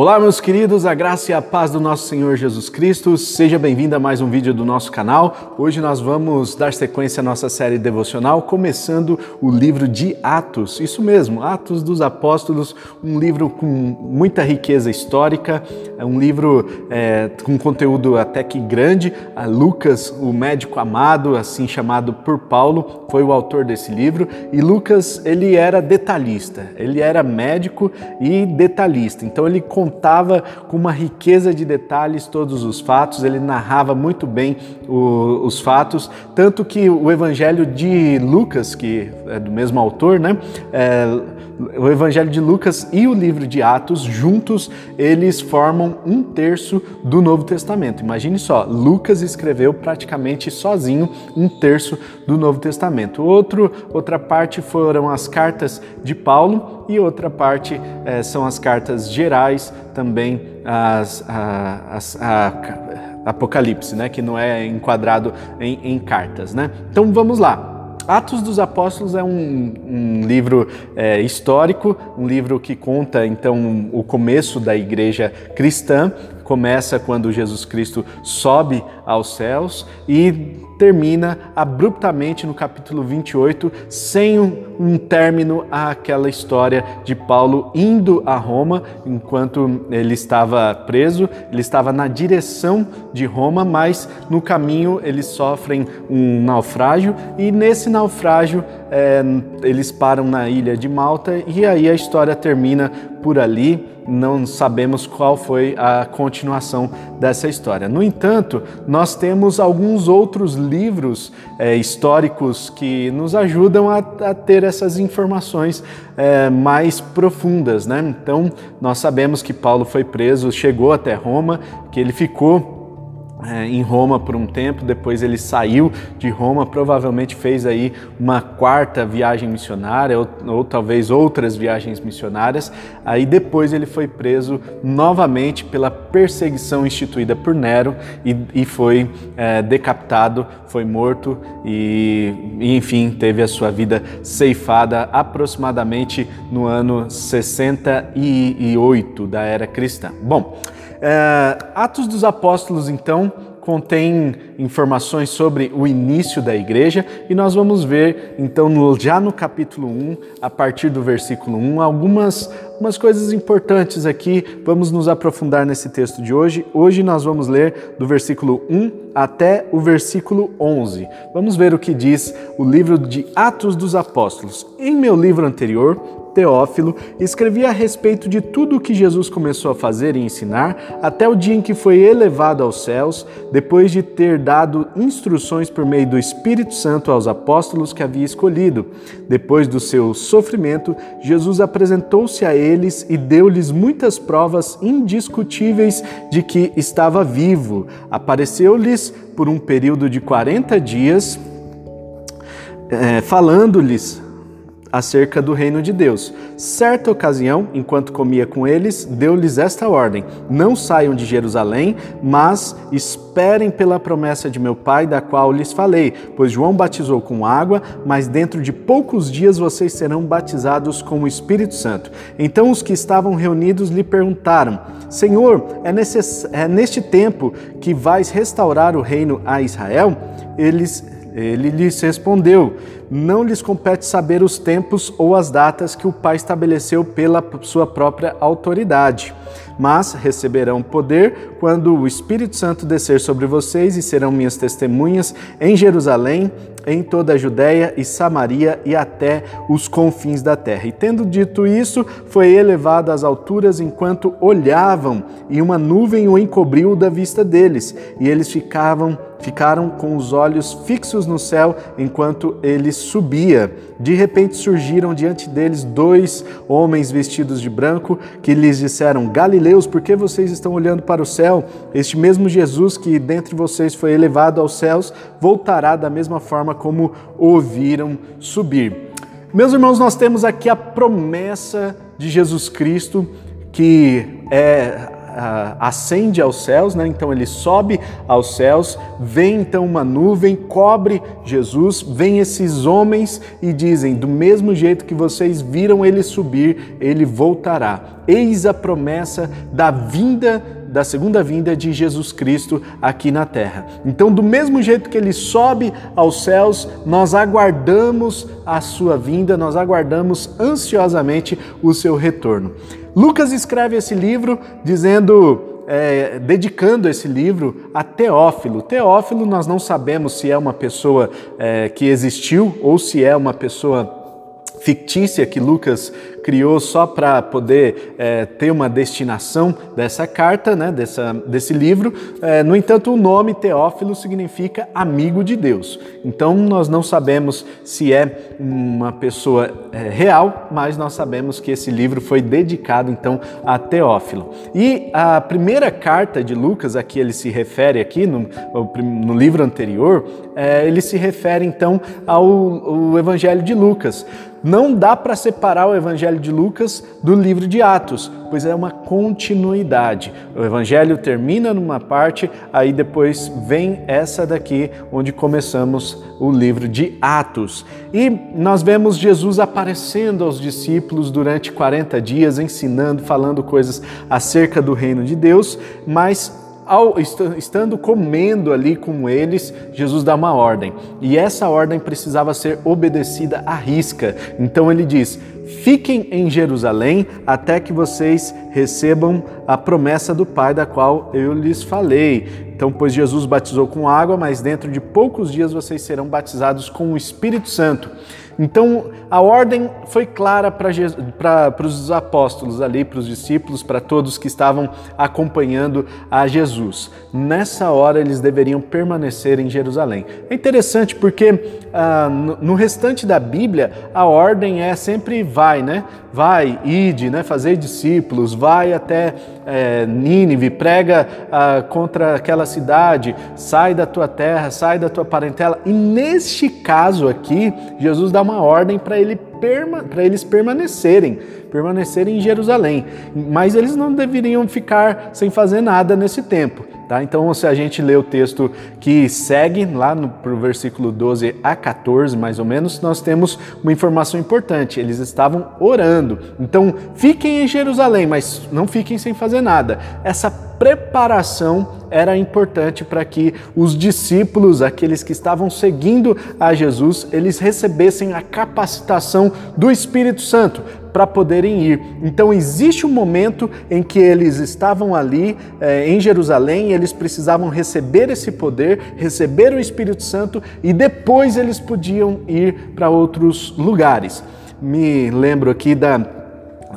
Olá, meus queridos, a graça e a paz do nosso Senhor Jesus Cristo. Seja bem-vindo a mais um vídeo do nosso canal. Hoje nós vamos dar sequência à nossa série devocional, começando o livro de Atos. Isso mesmo, Atos dos Apóstolos, um livro com muita riqueza histórica, é um livro é, com conteúdo até que grande. A Lucas, o médico amado, assim chamado por Paulo, foi o autor desse livro. E Lucas, ele era detalhista, ele era médico e detalhista. Então ele contava com uma riqueza de detalhes todos os fatos, ele narrava muito bem o, os fatos, tanto que o Evangelho de Lucas, que é do mesmo autor, né? É, o Evangelho de Lucas e o livro de Atos, juntos, eles formam um terço do Novo Testamento. Imagine só, Lucas escreveu praticamente sozinho um terço do Novo Testamento. Outro, outra parte foram as cartas de Paulo e outra parte é, são as cartas gerais, também as, as, a, Apocalipse, né, que não é enquadrado em, em cartas. Né? Então vamos lá. Atos dos Apóstolos é um, um livro é, histórico, um livro que conta então o começo da igreja cristã. Começa quando Jesus Cristo sobe aos céus e termina abruptamente no capítulo 28, sem um, término àquela história de Paulo indo a Roma, enquanto ele estava preso, ele estava na direção de Roma, mas no caminho eles sofrem um naufrágio e nesse naufrágio é, eles param na ilha de Malta e aí a história termina por ali. Não sabemos qual foi a continuação dessa história. No entanto, nós temos alguns outros livros é, históricos que nos ajudam a, a ter essas informações é, mais profundas. Né? Então, nós sabemos que Paulo foi preso, chegou até Roma, que ele ficou é, em Roma por um tempo, depois ele saiu de Roma, provavelmente fez aí uma quarta viagem missionária ou, ou, talvez outras viagens missionárias. Aí depois ele foi preso novamente pela perseguição instituída por Nero e, e foi é, decapitado, foi morto e, e, enfim teve a sua vida ceifada aproximadamente no ano 68 da era cristã. Bom. É, Atos dos Apóstolos, então, contém informações sobre o início da igreja e nós vamos ver, então, no, já no capítulo 1, a partir do versículo 1, algumas umas coisas importantes aqui. Vamos nos aprofundar nesse texto de hoje. Hoje nós vamos ler do versículo 1 até o versículo 11. Vamos ver o que diz o livro de Atos dos Apóstolos. Em meu livro anterior, Teófilo, escrevi a respeito de tudo o que Jesus começou a fazer e ensinar até o dia em que foi elevado aos céus, depois de ter dado instruções por meio do Espírito Santo aos apóstolos que havia escolhido. Depois do seu sofrimento, Jesus apresentou-se a eles e deu-lhes muitas provas indiscutíveis de que estava vivo. Apareceu-lhes por um período de 40 dias, é, falando-lhes acerca do reino de Deus. Certa ocasião, enquanto comia com eles, deu-lhes esta ordem: Não saiam de Jerusalém, mas esperem pela promessa de meu Pai, da qual lhes falei. Pois João batizou com água, mas dentro de poucos dias vocês serão batizados com o Espírito Santo. Então os que estavam reunidos lhe perguntaram: Senhor, é, necess... é neste tempo que vais restaurar o reino a Israel? Eles ele lhes respondeu: Não lhes compete saber os tempos ou as datas que o Pai estabeleceu pela sua própria autoridade mas receberão poder quando o Espírito Santo descer sobre vocês e serão minhas testemunhas em Jerusalém, em toda a Judéia e Samaria e até os confins da terra. E tendo dito isso, foi elevado às alturas enquanto olhavam, e uma nuvem o encobriu da vista deles, e eles ficavam ficaram com os olhos fixos no céu enquanto ele subia. De repente surgiram diante deles dois homens vestidos de branco que lhes disseram: Galileus, por que vocês estão olhando para o céu? Este mesmo Jesus que dentre vocês foi elevado aos céus voltará da mesma forma como o viram subir. Meus irmãos, nós temos aqui a promessa de Jesus Cristo que é ascende aos céus, né? então ele sobe aos céus, vem então uma nuvem, cobre Jesus, vem esses homens e dizem: do mesmo jeito que vocês viram ele subir, ele voltará. Eis a promessa da vinda da segunda vinda de Jesus Cristo aqui na terra. Então, do mesmo jeito que ele sobe aos céus, nós aguardamos a sua vinda, nós aguardamos ansiosamente o seu retorno. Lucas escreve esse livro dizendo é, dedicando esse livro a Teófilo. Teófilo, nós não sabemos se é uma pessoa é, que existiu ou se é uma pessoa fictícia que Lucas criou só para poder é, ter uma destinação dessa carta, né, dessa, desse livro. É, no entanto, o nome Teófilo significa amigo de Deus. Então, nós não sabemos se é uma pessoa é, real, mas nós sabemos que esse livro foi dedicado então a Teófilo. E a primeira carta de Lucas, a que ele se refere aqui no, no livro anterior, ele se refere então ao, ao Evangelho de Lucas. Não dá para separar o Evangelho de Lucas do livro de Atos, pois é uma continuidade. O Evangelho termina numa parte, aí depois vem essa daqui, onde começamos o livro de Atos. E nós vemos Jesus aparecendo aos discípulos durante 40 dias, ensinando, falando coisas acerca do reino de Deus, mas ao, estando comendo ali com eles, Jesus dá uma ordem. E essa ordem precisava ser obedecida à risca. Então ele diz: Fiquem em Jerusalém até que vocês recebam a promessa do Pai, da qual eu lhes falei. Então, pois Jesus batizou com água, mas dentro de poucos dias vocês serão batizados com o Espírito Santo. Então, a ordem foi clara para os apóstolos ali, para os discípulos, para todos que estavam acompanhando a Jesus. Nessa hora, eles deveriam permanecer em Jerusalém. É interessante porque ah, no restante da Bíblia, a ordem é sempre vai, né? Vai, ide, né? fazer discípulos, vai até é, Nínive, prega ah, contra aquela cidade, sai da tua terra, sai da tua parentela. E neste caso aqui, Jesus dá uma ordem para ele para eles permanecerem, permanecerem em Jerusalém. Mas eles não deveriam ficar sem fazer nada nesse tempo. Tá? Então, se a gente lê o texto que segue, lá no pro versículo 12 a 14, mais ou menos, nós temos uma informação importante. Eles estavam orando. Então, fiquem em Jerusalém, mas não fiquem sem fazer nada. Essa preparação era importante para que os discípulos, aqueles que estavam seguindo a Jesus, eles recebessem a capacitação do Espírito Santo para poderem ir. Então existe um momento em que eles estavam ali eh, em Jerusalém, eles precisavam receber esse poder, receber o Espírito Santo e depois eles podiam ir para outros lugares. Me lembro aqui da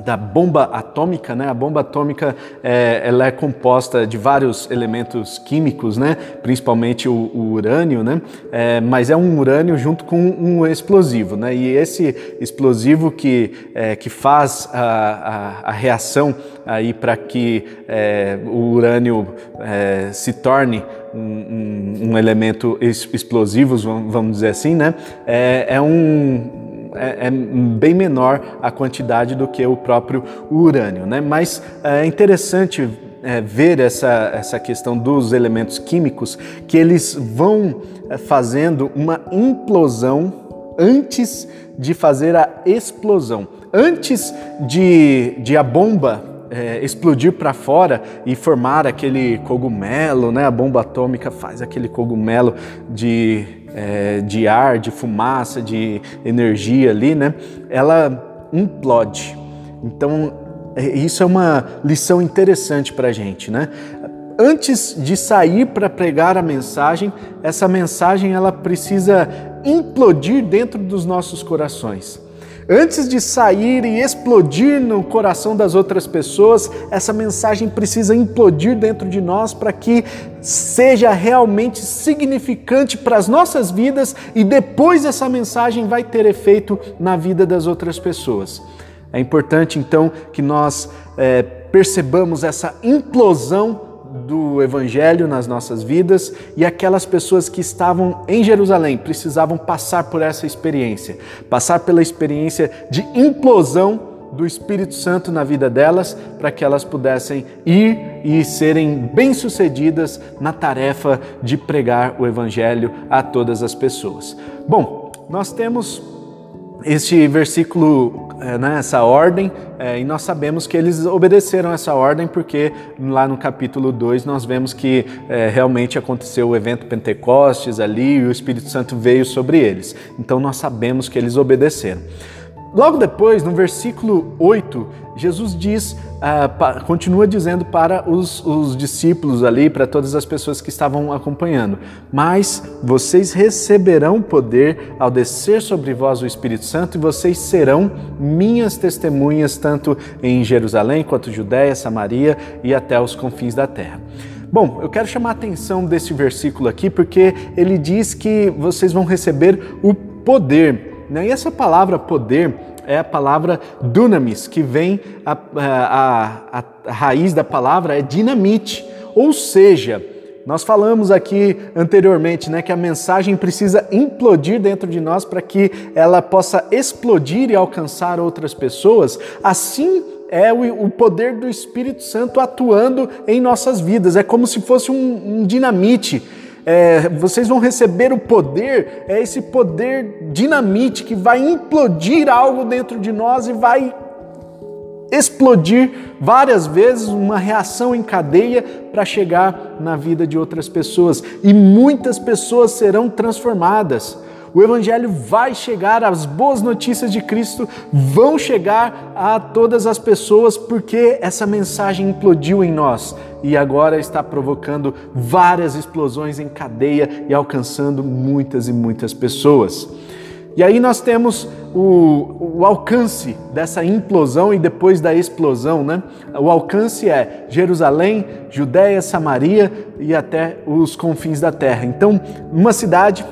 da bomba atômica, né? A bomba atômica é, ela é composta de vários elementos químicos, né? Principalmente o, o urânio, né? É, mas é um urânio junto com um explosivo, né? E esse explosivo que, é, que faz a, a, a reação aí para que é, o urânio é, se torne um, um, um, elemento explosivo, vamos dizer assim, né? é, é um é, é, bem menor a quantidade do que o próprio urânio. Né? Mas é interessante é, ver essa, essa questão dos elementos químicos, que eles vão é, fazendo uma implosão antes de fazer a explosão. Antes de, de a bomba é, explodir para fora e formar aquele cogumelo, né? A bomba atômica faz aquele cogumelo de, é, de ar, de fumaça, de energia ali, né? Ela implode. Então, é, isso é uma lição interessante para a gente, né? Antes de sair para pregar a mensagem, essa mensagem ela precisa implodir dentro dos nossos corações. Antes de sair e explodir no coração das outras pessoas, essa mensagem precisa implodir dentro de nós para que seja realmente significante para as nossas vidas e depois essa mensagem vai ter efeito na vida das outras pessoas. É importante então que nós é, percebamos essa implosão do Evangelho nas nossas vidas e aquelas pessoas que estavam em Jerusalém precisavam passar por essa experiência, passar pela experiência de implosão do Espírito Santo na vida delas para que elas pudessem ir e serem bem-sucedidas na tarefa de pregar o Evangelho a todas as pessoas. Bom, nós temos este versículo, né, essa ordem, é, e nós sabemos que eles obedeceram essa ordem porque lá no capítulo 2 nós vemos que é, realmente aconteceu o evento Pentecostes ali e o Espírito Santo veio sobre eles. Então nós sabemos que eles obedeceram. Logo depois, no versículo 8, Jesus diz, uh, continua dizendo para os, os discípulos ali, para todas as pessoas que estavam acompanhando: Mas vocês receberão poder ao descer sobre vós o Espírito Santo, e vocês serão minhas testemunhas, tanto em Jerusalém quanto Judéia, Samaria e até os confins da terra. Bom, eu quero chamar a atenção desse versículo aqui porque ele diz que vocês vão receber o poder. Né? E essa palavra poder é a palavra dunamis, que vem, a, a, a, a raiz da palavra é dinamite, ou seja, nós falamos aqui anteriormente né, que a mensagem precisa implodir dentro de nós para que ela possa explodir e alcançar outras pessoas. Assim é o, poder do Espírito Santo atuando em nossas vidas. É como se fosse um, um dinamite é, vocês vão receber o poder, é esse poder dinamite que vai implodir algo dentro de nós e vai explodir várias vezes uma reação em cadeia para chegar na vida de outras pessoas. E muitas pessoas serão transformadas. O Evangelho vai chegar, as boas notícias de Cristo vão chegar a todas as pessoas porque essa mensagem implodiu em nós e agora está provocando várias explosões em cadeia e alcançando muitas e muitas pessoas. E aí nós temos o, o, alcance dessa implosão e depois da explosão, né? O alcance é Jerusalém, Judéia, Samaria e até os confins da terra. Então, uma cidade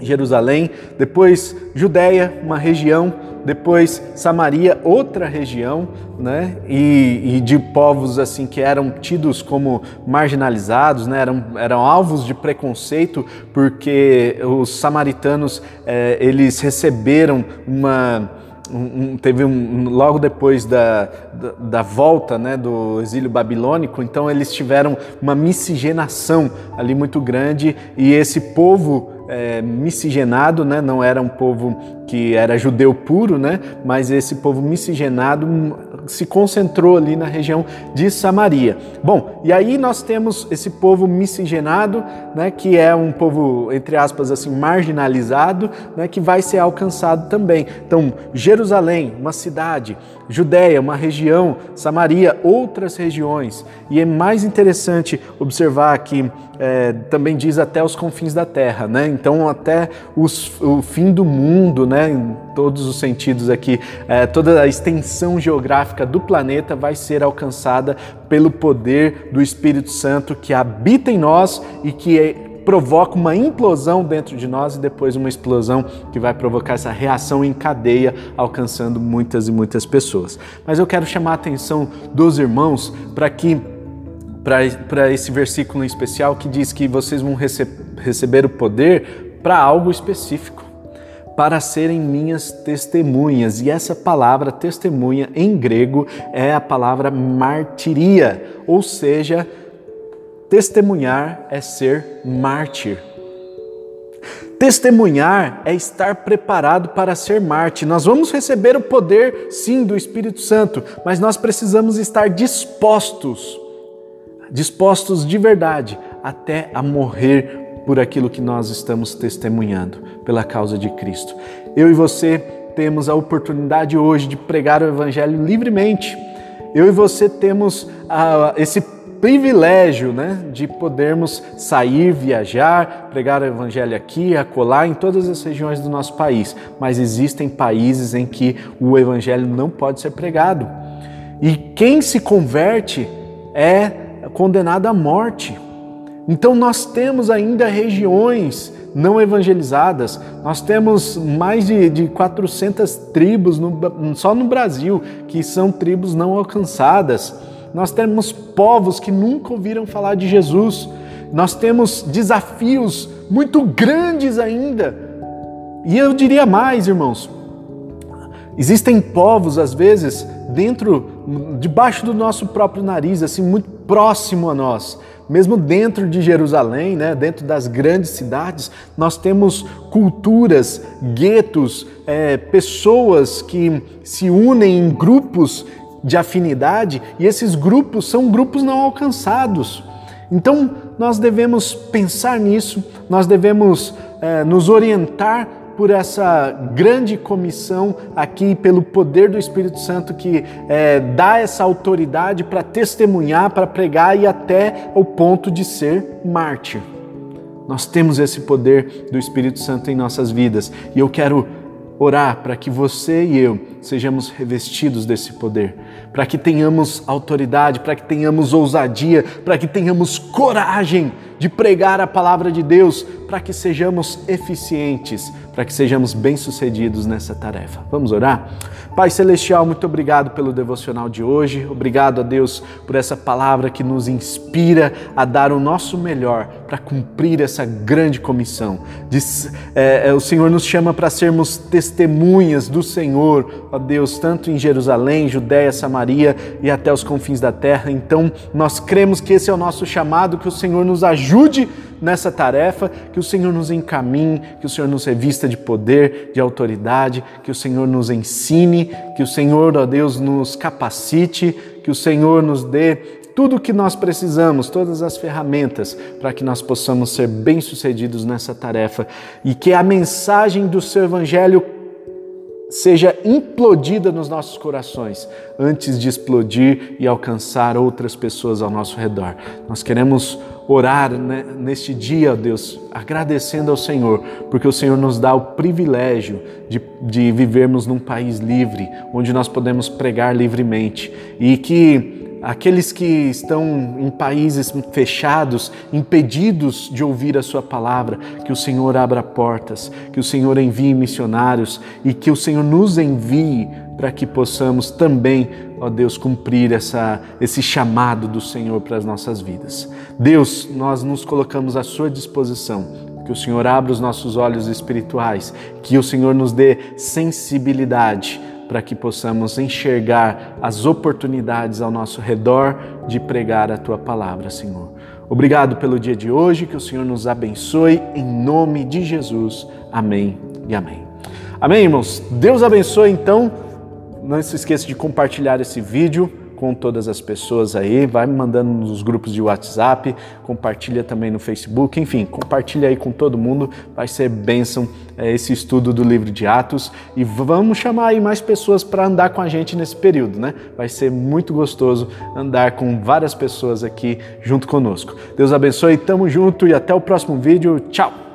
Jerusalém, depois Judéia, uma região, depois Samaria, outra região, né? E, e, de povos assim que eram tidos como marginalizados, né? Eram, eram alvos de preconceito porque os samaritanos eh, eles receberam uma um, teve um, logo depois da, da, da, volta né, do exílio babilônico, então eles tiveram uma miscigenação ali muito grande e esse povo é, miscigenado, né? não era um povo que era judeu puro, né? mas esse povo miscigenado se concentrou ali na região de Samaria. Bom, e aí nós temos esse povo miscigenado, né? que é um povo, entre aspas, assim, marginalizado, né? que vai ser alcançado também. Então, Jerusalém, uma cidade, Judéia, uma região, Samaria, outras regiões. E é mais interessante observar que é, também diz até os confins da terra, né? Então, até os, o fim do mundo, né? Em todos os sentidos aqui, é, toda a extensão geográfica do planeta vai ser alcançada pelo poder do Espírito Santo que habita em nós e que é, provoca uma implosão dentro de nós e depois uma explosão que vai provocar essa reação em cadeia, alcançando muitas e muitas pessoas. Mas eu quero chamar a atenção dos irmãos para que para esse versículo em especial que diz que vocês vão rece receber o poder para algo específico, para serem minhas testemunhas. E essa palavra testemunha em grego é a palavra martiria, ou seja, Testemunhar é ser mártir. Testemunhar é estar preparado para ser mártir. Nós vamos receber o poder, sim, do Espírito Santo, mas nós precisamos estar dispostos, dispostos de verdade, até a morrer por aquilo que nós estamos testemunhando, pela causa de Cristo. Eu e você temos a oportunidade hoje de pregar o Evangelho livremente. Eu e você temos uh, esse privilégio né, de podermos sair, viajar, pregar o evangelho aqui, acolá em todas as regiões do nosso país. Mas existem países em que o evangelho não pode ser pregado. E quem se converte é condenado à morte. Então nós temos ainda regiões não evangelizadas, nós temos mais de, de 400 tribos no, só no Brasil que são tribos não alcançadas. Nós temos povos que nunca ouviram falar de Jesus. Nós temos desafios muito grandes ainda. E eu diria mais, irmãos. Existem povos, às vezes, dentro, debaixo do nosso próprio nariz, assim, muito próximo a nós. Mesmo dentro de Jerusalém, né, dentro das grandes cidades, nós temos culturas, guetos, é, pessoas que se unem em grupos de afinidade e esses grupos são grupos não alcançados. Então, nós devemos pensar nisso, nós devemos é, nos orientar por essa grande comissão aqui, pelo poder do Espírito Santo que é, dá essa autoridade para testemunhar, para pregar e até o ponto de ser mártir. Nós temos esse poder do Espírito Santo em nossas vidas e eu quero orar para que você e eu sejamos revestidos desse poder, para que tenhamos autoridade, para que tenhamos ousadia, para que tenhamos coragem de pregar a palavra de Deus, para que sejamos eficientes, para que sejamos bem-sucedidos nessa tarefa. Vamos orar? Pai Celestial, muito obrigado pelo devocional de hoje. Obrigado a Deus por essa palavra que nos inspira a dar o nosso melhor para cumprir essa grande comissão. Diz, é, é, o Senhor nos chama para sermos testemunhas do Senhor, ó Deus, tanto em Jerusalém, Judéia, Samaria e até os confins da terra. Então, nós cremos que esse é o nosso chamado, que o Senhor nos ajude nessa tarefa, que o Senhor nos encaminhe, que o Senhor nos revista de poder, de autoridade, que o Senhor nos ensine, que o Senhor, ó Deus, nos capacite, que o Senhor nos dê tudo o que nós precisamos, todas as ferramentas para que nós possamos ser bem-sucedidos nessa tarefa e que a mensagem do seu Evangelho seja implodida nos nossos corações antes de explodir e alcançar outras pessoas ao nosso redor. Nós queremos orar né, neste dia, Deus, agradecendo ao Senhor, porque o Senhor nos dá o privilégio de, de vivermos num país livre, onde nós podemos pregar livremente e que aqueles que estão em países fechados, impedidos de ouvir a Sua palavra, que o Senhor abra portas, que o Senhor envie missionários e que o Senhor nos envie para que possamos também, ó Deus, cumprir essa, esse chamado do Senhor para as nossas vidas. Deus, nós nos colocamos à Sua disposição que o Senhor abra os nossos olhos espirituais, que o Senhor nos dê sensibilidade para que possamos enxergar as oportunidades ao nosso redor de pregar a tua palavra, Senhor. Obrigado pelo dia de hoje, que o Senhor nos abençoe em nome de Jesus. Amém e amém. Amém, irmãos? Deus abençoe então. Não se esqueça de compartilhar esse vídeo com todas as pessoas aí, vai me mandando nos grupos de WhatsApp, compartilha também no Facebook, enfim, compartilha aí com todo mundo, vai ser bênção é, esse estudo do livro de Atos e vamos chamar aí mais pessoas para andar com a gente nesse período, né? Vai ser muito gostoso andar com várias pessoas aqui junto conosco. Deus abençoe, tamo junto e até o próximo vídeo. Tchau!